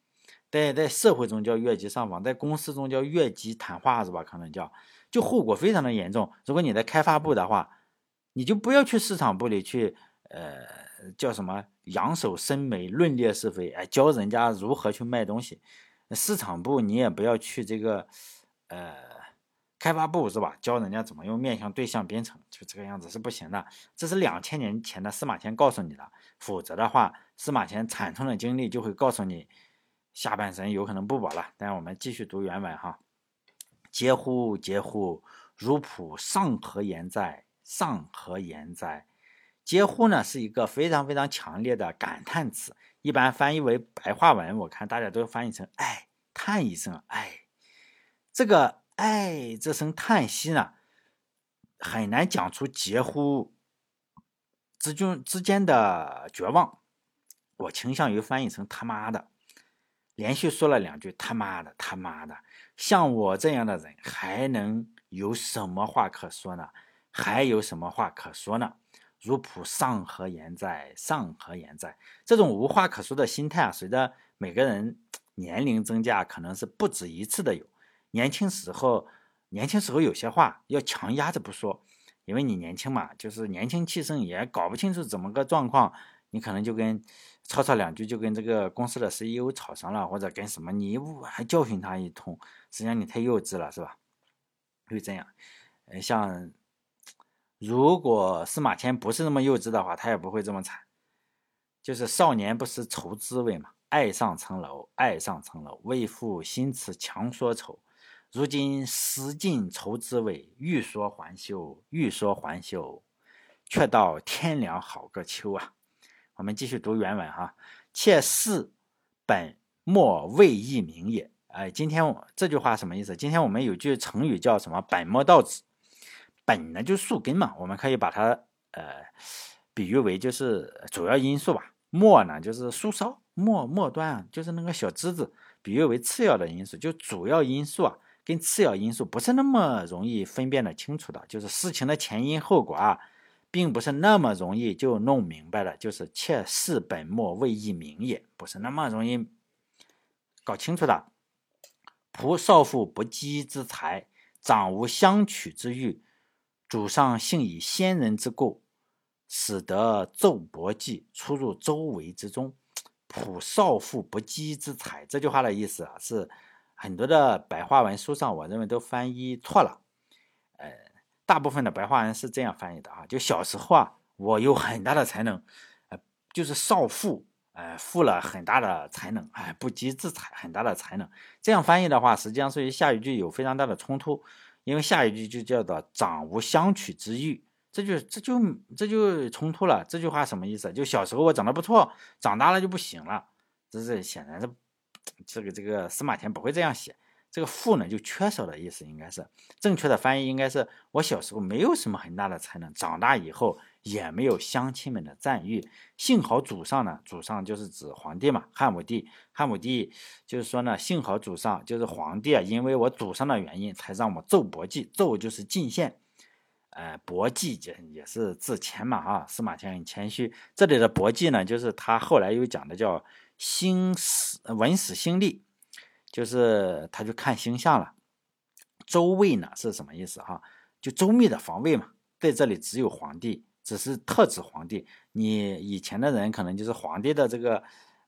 在在社会中叫越级上访，在公司中叫越级谈话，是吧？可能叫，就后果非常的严重。如果你在开发部的话，你就不要去市场部里去，呃。叫什么？扬手伸眉，论列是非，哎，教人家如何去卖东西。市场部你也不要去这个，呃，开发部是吧？教人家怎么用面向对象编程，就这个样子是不行的。这是两千年前的司马迁告诉你的，否则的话，司马迁惨痛的经历就会告诉你，下半生有可能不保了。但我们继续读原文哈。嗟乎嗟乎！如仆尚何言哉？尚何言哉？嗟乎呢是一个非常非常强烈的感叹词，一般翻译为白话文，我看大家都翻译成“哎”，叹一声“哎”。这个“哎”这声叹息呢，很难讲出嗟乎之中之间的绝望。我倾向于翻译成“他妈的”，连续说了两句“他妈的，他妈的”。像我这样的人，还能有什么话可说呢？还有什么话可说呢？如普上何言哉？上何言哉？这种无话可说的心态啊，随着每个人年龄增加，可能是不止一次的有。年轻时候，年轻时候有些话要强压着不说，因为你年轻嘛，就是年轻气盛，也搞不清楚怎么个状况，你可能就跟吵吵两句，就跟这个公司的 CEO 吵上了，或者跟什么，你还教训他一通，实际上你太幼稚了，是吧？就这样，呃，像。如果司马迁不是那么幼稚的话，他也不会这么惨。就是少年不识愁滋味嘛，爱上层楼，爱上层楼，为赋新词强说愁。如今识尽愁滋味，欲说还休，欲说还休，却道天凉好个秋啊！我们继续读原文哈，妾视本末未易明也。哎，今天这句话什么意思？今天我们有句成语叫什么？本末倒置。本呢就树根嘛，我们可以把它呃比喻为就是主要因素吧。末呢就是树梢末末端啊，就是那个小枝子，比喻为次要的因素。就主要因素啊跟次要因素不是那么容易分辨的清楚的，就是事情的前因后果啊，并不是那么容易就弄明白了，就是切事本末，未易明也，不是那么容易搞清楚的。仆少妇不羁之财，长无相取之欲，主上幸以先人之故，使得奏伯记出入周围之中。普少妇不羁之才，这句话的意思啊，是很多的白话文书上，我认为都翻译错了。呃，大部分的白话文是这样翻译的啊，就小时候啊，我有很大的才能，呃，就是少妇。哎，富了很大的才能，哎，不羁之才，很大的才能。这样翻译的话，实际上是与下一句有非常大的冲突，因为下一句就叫做“长无相取之欲”，这就这就这就冲突了。这句话什么意思？就小时候我长得不错，长大了就不行了。这是显然是这个这个司马迁不会这样写。这个“富”呢，就缺少的意思，应该是正确的翻译，应该是我小时候没有什么很大的才能，长大以后。也没有乡亲们的赞誉，幸好祖上呢，祖上就是指皇帝嘛，汉武帝，汉武帝就是说呢，幸好祖上就是皇帝啊，因为我祖上的原因，才让我奏伯记，奏就是进献，呃，伯记也也是自谦嘛，哈，司马迁很谦虚，这里的伯记呢，就是他后来又讲的叫星史文史星历，就是他就看星象了，周卫呢是什么意思哈？就周密的防卫嘛，在这里只有皇帝。只是特指皇帝，你以前的人可能就是皇帝的这个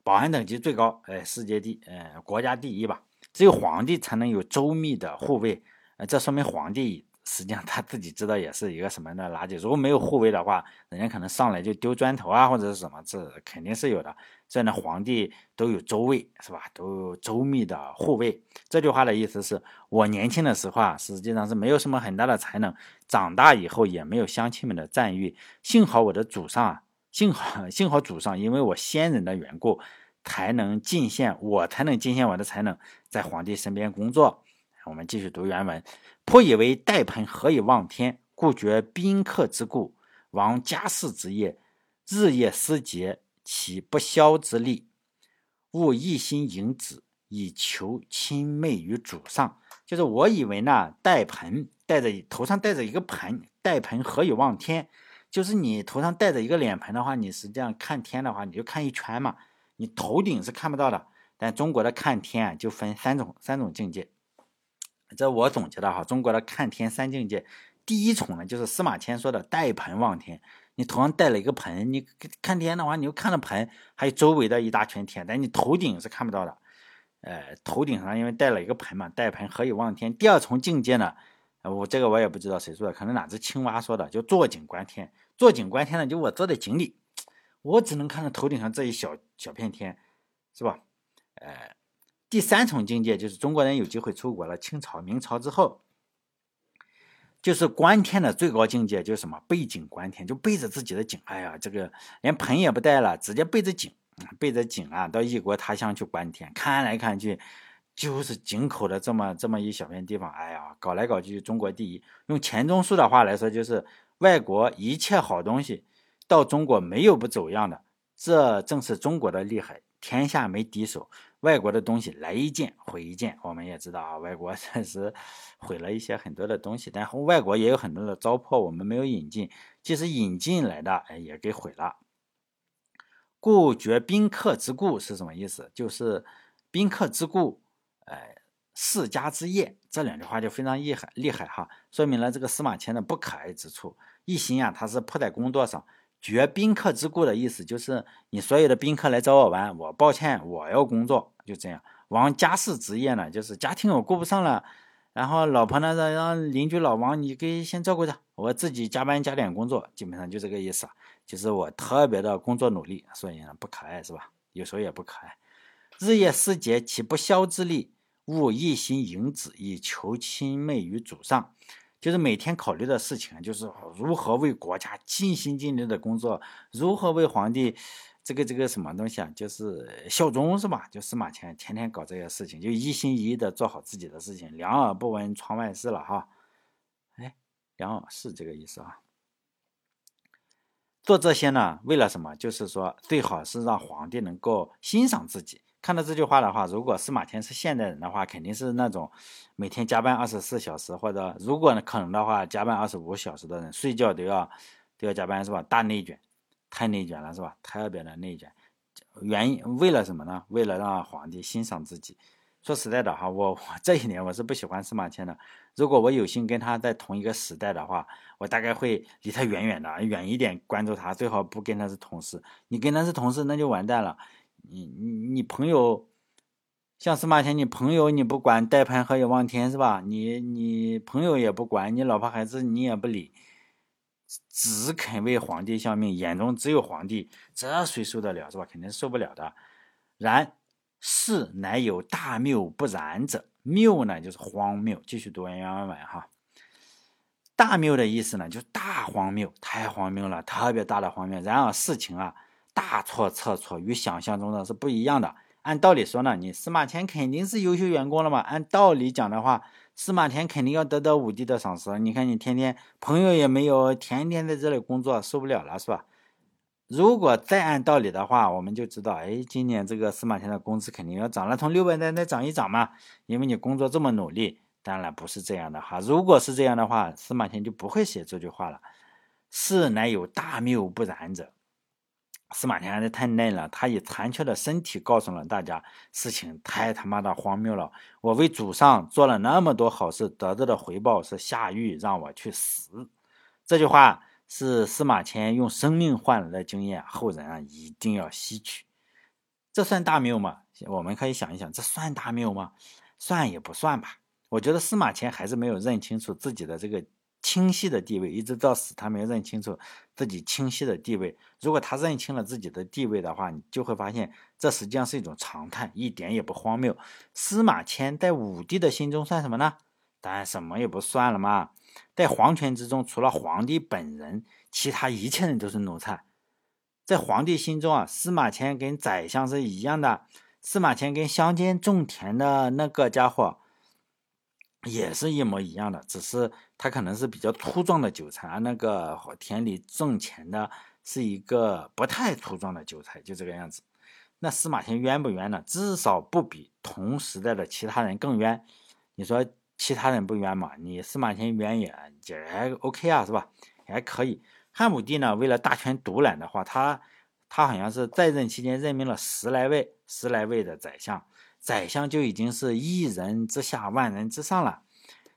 保安等级最高，哎，世界第，呃，国家第一吧。只有皇帝才能有周密的护卫，呃，这说明皇帝。实际上他自己知道也是一个什么样的垃圾。如果没有护卫的话，人家可能上来就丢砖头啊，或者是什么，这肯定是有的。所以呢，皇帝都有周卫，是吧？都有周密的护卫。这句话的意思是我年轻的时候啊，实际上是没有什么很大的才能，长大以后也没有乡亲们的赞誉。幸好我的祖上啊，幸好 [laughs] 幸好祖上，因为我先人的缘故，才能尽献我才能尽献我的才能，在皇帝身边工作。我们继续读原文。颇以为戴盆何以望天？故觉宾客之故，王家事之业，日夜思竭，其不肖之力，勿一心迎子，以求亲媚于主上。就是我以为呢，戴盆戴着头上戴着一个盆，戴盆何以望天？就是你头上戴着一个脸盆的话，你实际上看天的话，你就看一圈嘛，你头顶是看不到的。但中国的看天啊，就分三种三种境界。这我总结的哈，中国的看天三境界，第一重呢就是司马迁说的戴盆望天。你头上戴了一个盆，你看天的话，你就看着盆，还有周围的一大圈天，但你头顶是看不到的。呃，头顶上因为戴了一个盆嘛，戴盆何以望天？第二重境界呢，我这个我也不知道谁说的，可能哪只青蛙说的，就坐井观天。坐井观天呢，就我坐在井里，我只能看到头顶上这一小小片天，是吧？呃。第三重境界就是中国人有机会出国了。清朝、明朝之后，就是观天的最高境界，就是什么背井观天，就背着自己的井。哎呀，这个连盆也不带了，直接背着井，背着井啊，到异国他乡去观天。看来看去，就是井口的这么这么一小片地方。哎呀，搞来搞去，中国第一。用钱钟书的话来说，就是外国一切好东西到中国没有不走样的。这正是中国的厉害，天下没敌手。外国的东西来一件毁一件，我们也知道啊，外国 [laughs] 确实毁了一些很多的东西，但外国也有很多的糟粕，我们没有引进，即使引进来的，哎，也给毁了。故绝宾客之故是什么意思？就是宾客之故，哎，世家之业，这两句话就非常厉害厉害哈，说明了这个司马迁的不可爱之处，一心啊，他是扑在工作上。绝宾客之故的意思就是，你所有的宾客来找我玩，我抱歉，我要工作，就这样。王家事职业呢，就是家庭我顾不上了，然后老婆呢让让邻居老王你给先照顾着，我自己加班加点工作，基本上就这个意思。就是我特别的工作努力，所以呢不可爱是吧？有时候也不可爱。日夜思竭其不肖之力，勿一心迎子以求亲媚于主上。就是每天考虑的事情，就是如何为国家尽心尽力的工作，如何为皇帝这个这个什么东西啊，就是效忠是吧？就司马迁天天搞这些事情，就一心一意的做好自己的事情，两耳不闻窗外事了哈。哎，两耳是这个意思啊。做这些呢，为了什么？就是说，最好是让皇帝能够欣赏自己。看到这句话的话，如果司马迁是现代人的话，肯定是那种每天加班二十四小时，或者如果可能的话，加班二十五小时的人，睡觉都要都要加班是吧？大内卷，太内卷了是吧？特别的内卷，原因为了什么呢？为了让皇帝欣赏自己。说实在的哈，我我这一年我是不喜欢司马迁的。如果我有幸跟他在同一个时代的话，我大概会离他远远的，远一点关注他，最好不跟他是同事。你跟他是同事，那就完蛋了。你你你朋友像司马迁，你朋友你不管，带盘喝也望天是吧？你你朋友也不管，你老婆孩子你也不理，只肯为皇帝效命，眼中只有皇帝，这谁受得了是吧？肯定受不了的。然。是乃有大谬不然者，谬呢就是荒谬。继续读原文哈，大谬的意思呢就是大荒谬，太荒谬了，特别大的荒谬。然而事情啊大错特错，与想象中的是不一样的。按道理说呢，你司马迁肯定是优秀员工了嘛？按道理讲的话，司马迁肯定要得到武帝的赏识。你看你天天朋友也没有，天天在这里工作，受不了了是吧？如果再按道理的话，我们就知道，哎，今年这个司马迁的工资肯定要涨了，从六百再再涨一涨嘛，因为你工作这么努力。当然不是这样的哈，如果是这样的话，司马迁就不会写这句话了。是乃有大谬不然者，司马迁还是太嫩了，他以残缺的身体告诉了大家，事情太他妈的荒谬了。我为祖上做了那么多好事，得到的回报是下狱让我去死。这句话。是司马迁用生命换来的经验，后人啊一定要吸取。这算大谬吗？我们可以想一想，这算大谬吗？算也不算吧。我觉得司马迁还是没有认清楚自己的这个清晰的地位，一直到死他没有认清楚自己清晰的地位。如果他认清了自己的地位的话，你就会发现这实际上是一种常态，一点也不荒谬。司马迁在武帝的心中算什么呢？当然什么也不算了嘛。在皇权之中，除了皇帝本人，其他一切人都是奴才。在皇帝心中啊，司马迁跟宰相是一样的。司马迁跟乡间种田的那个家伙也是一模一样的，只是他可能是比较粗壮的韭菜，而那个田里种钱的是一个不太粗壮的韭菜，就这个样子。那司马迁冤不冤呢？至少不比同时代的其他人更冤。你说？其他人不冤嘛？你司马迁冤也也还 OK 啊，是吧？还可以。汉武帝呢，为了大权独揽的话，他他好像是在任期间任命了十来位、十来位的宰相，宰相就已经是一人之下、万人之上了。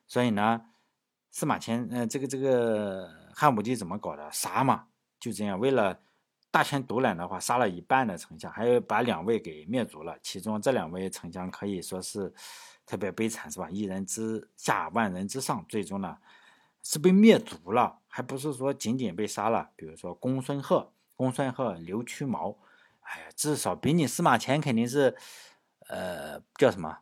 所以呢，司马迁，呃，这个这个汉武帝怎么搞的？杀嘛，就这样。为了大权独揽的话，杀了一半的丞相，还有把两位给灭族了。其中这两位丞相可以说是。特别悲惨是吧？一人之下，万人之上，最终呢是被灭族了，还不是说仅仅被杀了。比如说公孙贺、公孙贺、刘屈毛，哎呀，至少比你司马迁肯定是，呃，叫什么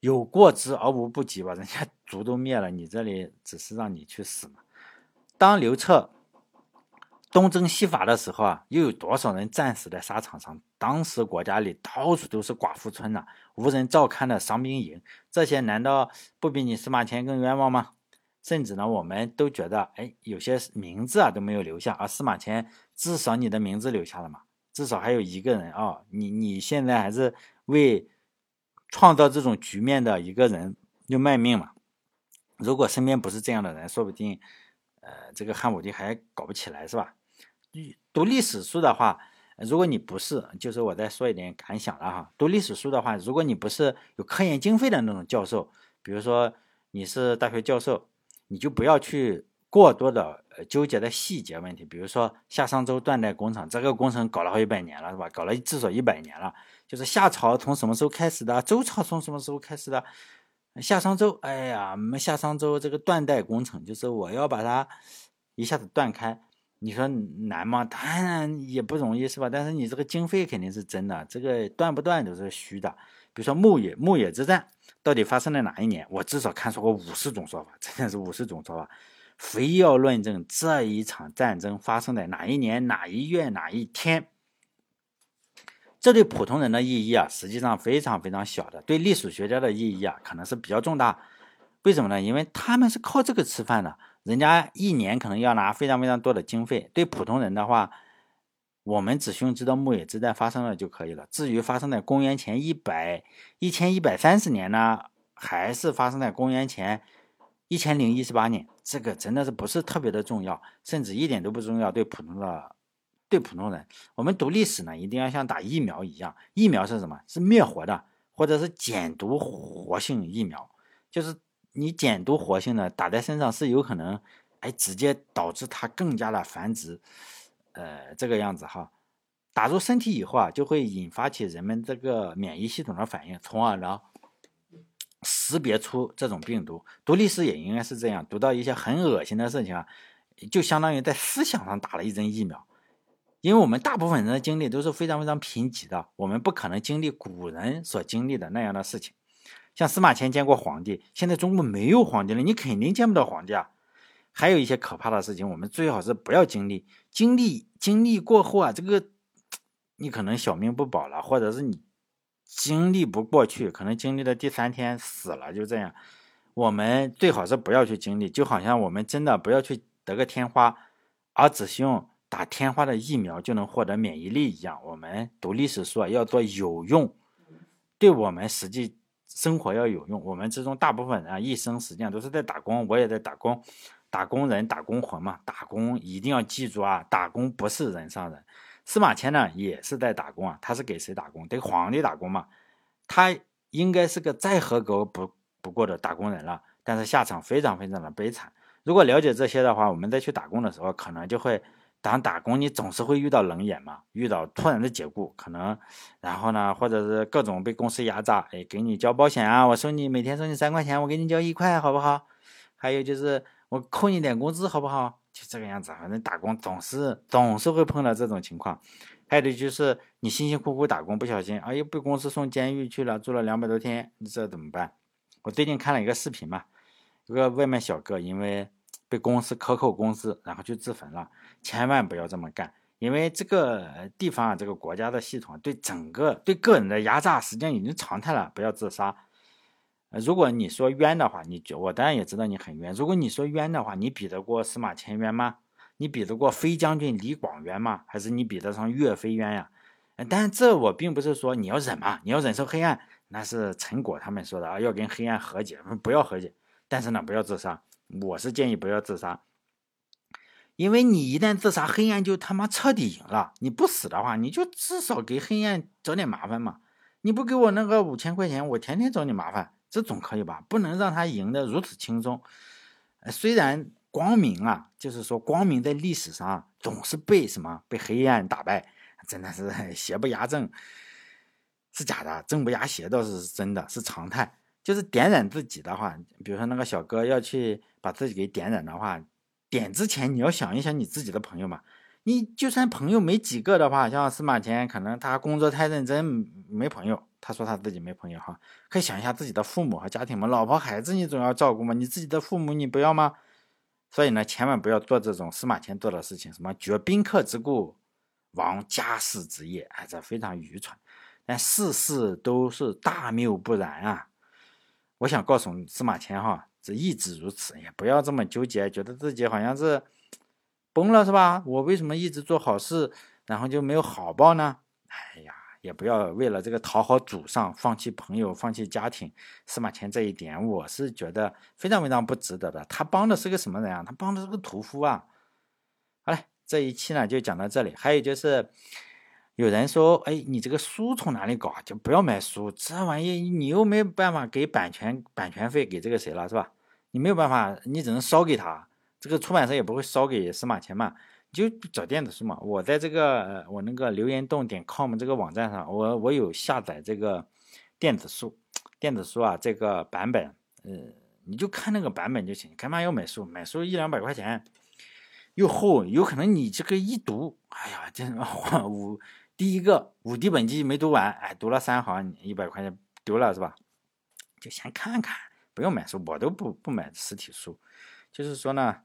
有过之而无不及吧？人家族都灭了，你这里只是让你去死嘛。当刘彻。东征西伐的时候啊，又有多少人战死在沙场上？当时国家里到处都是寡妇村呐，无人照看的伤兵营，这些难道不比你司马迁更冤枉吗？甚至呢，我们都觉得，哎，有些名字啊都没有留下，而司马迁至少你的名字留下了嘛，至少还有一个人啊，你你现在还是为创造这种局面的一个人又卖命嘛？如果身边不是这样的人，说不定，呃，这个汉武帝还搞不起来，是吧？读历史书的话，如果你不是，就是我再说一点感想了哈。读历史书的话，如果你不是有科研经费的那种教授，比如说你是大学教授，你就不要去过多的呃纠结的细节问题。比如说夏商周断代工程，这个工程搞了好几百年了，是吧？搞了至少一百年了。就是夏朝从什么时候开始的？周朝从什么时候开始的？夏商周，哎呀，我们夏商周这个断代工程，就是我要把它一下子断开。你说难吗？当然也不容易，是吧？但是你这个经费肯定是真的，这个断不断都是虚的。比如说牧野牧野之战到底发生在哪一年？我至少看说过五十种说法，真的是五十种说法，非要论证这一场战争发生在哪一年哪一月哪一天。这对普通人的意义啊，实际上非常非常小的；对历史学家的意义啊，可能是比较重大。为什么呢？因为他们是靠这个吃饭的。人家一年可能要拿非常非常多的经费，对普通人的话，我们只需要知道牧野之战发生了就可以了。至于发生在公元前一百一千一百三十年呢，还是发生在公元前一千零一十八年，这个真的是不是特别的重要，甚至一点都不重要。对普通的，对普通人，我们读历史呢，一定要像打疫苗一样。疫苗是什么？是灭活的，或者是减毒活性疫苗。就是你减毒活性的打在身上是有可能，哎，直接导致它更加的繁殖，呃，这个样子哈。打入身体以后啊，就会引发起人们这个免疫系统的反应，从而呢。识别出这种病毒，读历史也应该是这样，读到一些很恶心的事情啊，就相当于在思想上打了一针疫苗。因为我们大部分人的经历都是非常非常贫瘠的，我们不可能经历古人所经历的那样的事情。像司马迁见过皇帝，现在中国没有皇帝了，你肯定见不到皇帝啊。还有一些可怕的事情，我们最好是不要经历。经历经历过后啊，这个 [tsk] 你可能小命不保了，或者是你。经历不过去，可能经历的第三天死了，就这样。我们最好是不要去经历，就好像我们真的不要去得个天花，而只需用打天花的疫苗就能获得免疫力一样。我们读历史书啊，要做有用，对我们实际生活要有用。我们之中大部分人啊，一生实际上都是在打工，我也在打工，打工人打工魂嘛，打工一定要记住啊，打工不是人上人。司马迁呢也是在打工啊，他是给谁打工？给皇帝打工嘛。他应该是个再合格不不过的打工人了，但是下场非常非常的悲惨。如果了解这些的话，我们再去打工的时候，可能就会当打工，你总是会遇到冷眼嘛，遇到突然的解雇，可能然后呢，或者是各种被公司压榨，哎，给你交保险啊，我收你每天收你三块钱，我给你交一块，好不好？还有就是我扣你点工资，好不好？就这个样子，反正打工总是总是会碰到这种情况。还有的就是你辛辛苦苦打工，不小心哎又被公司送监狱去了，住了两百多天，你这怎么办？我最近看了一个视频嘛，一个外卖小哥因为被公司克扣工资，然后去自焚了。千万不要这么干，因为这个地方啊，这个国家的系统对整个对个人的压榨，实际上已经常态了。不要自杀。如果你说冤的话，你我当然也知道你很冤。如果你说冤的话，你比得过司马迁冤吗？你比得过飞将军李广冤吗？还是你比得上岳飞冤呀？但这我并不是说你要忍嘛，你要忍受黑暗，那是陈果他们说的啊，要跟黑暗和解，不要和解。但是呢，不要自杀。我是建议不要自杀，因为你一旦自杀，黑暗就他妈彻底赢了。你不死的话，你就至少给黑暗找点麻烦嘛。你不给我那个五千块钱，我天天找你麻烦。这总可以吧？不能让他赢得如此轻松。虽然光明啊，就是说光明在历史上总是被什么被黑暗打败，真的是 [laughs] 邪不压正，是假的；正不压邪倒是真的，是常态。就是点燃自己的话，比如说那个小哥要去把自己给点燃的话，点之前你要想一想你自己的朋友嘛。你就算朋友没几个的话，像司马迁，可能他工作太认真，没朋友。他说他自己没朋友哈，可以想一下自己的父母和家庭嘛，老婆孩子你总要照顾嘛，你自己的父母你不要吗？所以呢，千万不要做这种司马迁做的事情，什么绝宾客之故，亡家室之业，哎，这非常愚蠢。但事事都是大谬不然啊！我想告诉司马迁哈，这一直如此，也不要这么纠结，觉得自己好像是崩了是吧？我为什么一直做好事，然后就没有好报呢？哎呀！也不要为了这个讨好祖上，放弃朋友，放弃家庭。司马迁这一点，我是觉得非常非常不值得的。他帮的是个什么人啊？他帮的是个屠夫啊！好嘞，这一期呢就讲到这里。还有就是，有人说，哎，你这个书从哪里搞？就不要买书，这玩意你又没办法给版权版权费给这个谁了，是吧？你没有办法，你只能烧给他。这个出版社也不会烧给司马迁嘛。就找电子书嘛，我在这个我那个留言洞点 com 这个网站上，我我有下载这个电子书，电子书啊这个版本，呃，你就看那个版本就行，干嘛要买书？买书一两百块钱，又厚，有可能你这个一读，哎呀，这五第一个五 D 本机没读完，哎，读了三行，一百块钱丢了是吧？就先看看，不用买书，我都不不买实体书，就是说呢。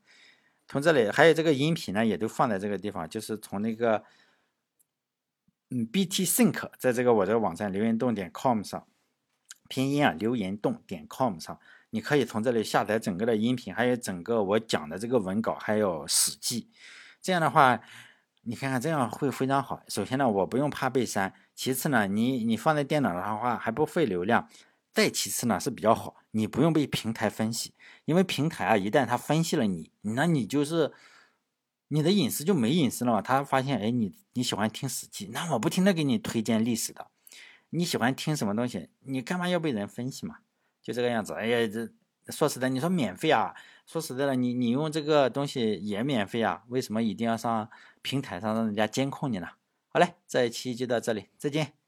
从这里还有这个音频呢，也都放在这个地方，就是从那个嗯，BT Think 在这个我这个网站留言洞点 com 上，拼音啊，留言洞点 com 上，你可以从这里下载整个的音频，还有整个我讲的这个文稿，还有史记。这样的话，你看看这样会非常好。首先呢，我不用怕被删；其次呢，你你放在电脑上的话还不费流量；再其次呢是比较好，你不用被平台分析，因为平台啊一旦他分析了你，那你就是你的隐私就没隐私了嘛。他发现哎你你喜欢听史记，那我不停的给你推荐历史的。你喜欢听什么东西？你干嘛要被人分析嘛？就这个样子。哎呀，这说实在，你说免费啊？说实在的，你你用这个东西也免费啊？为什么一定要上平台上让人家监控你呢？好嘞，这一期就到这里，再见。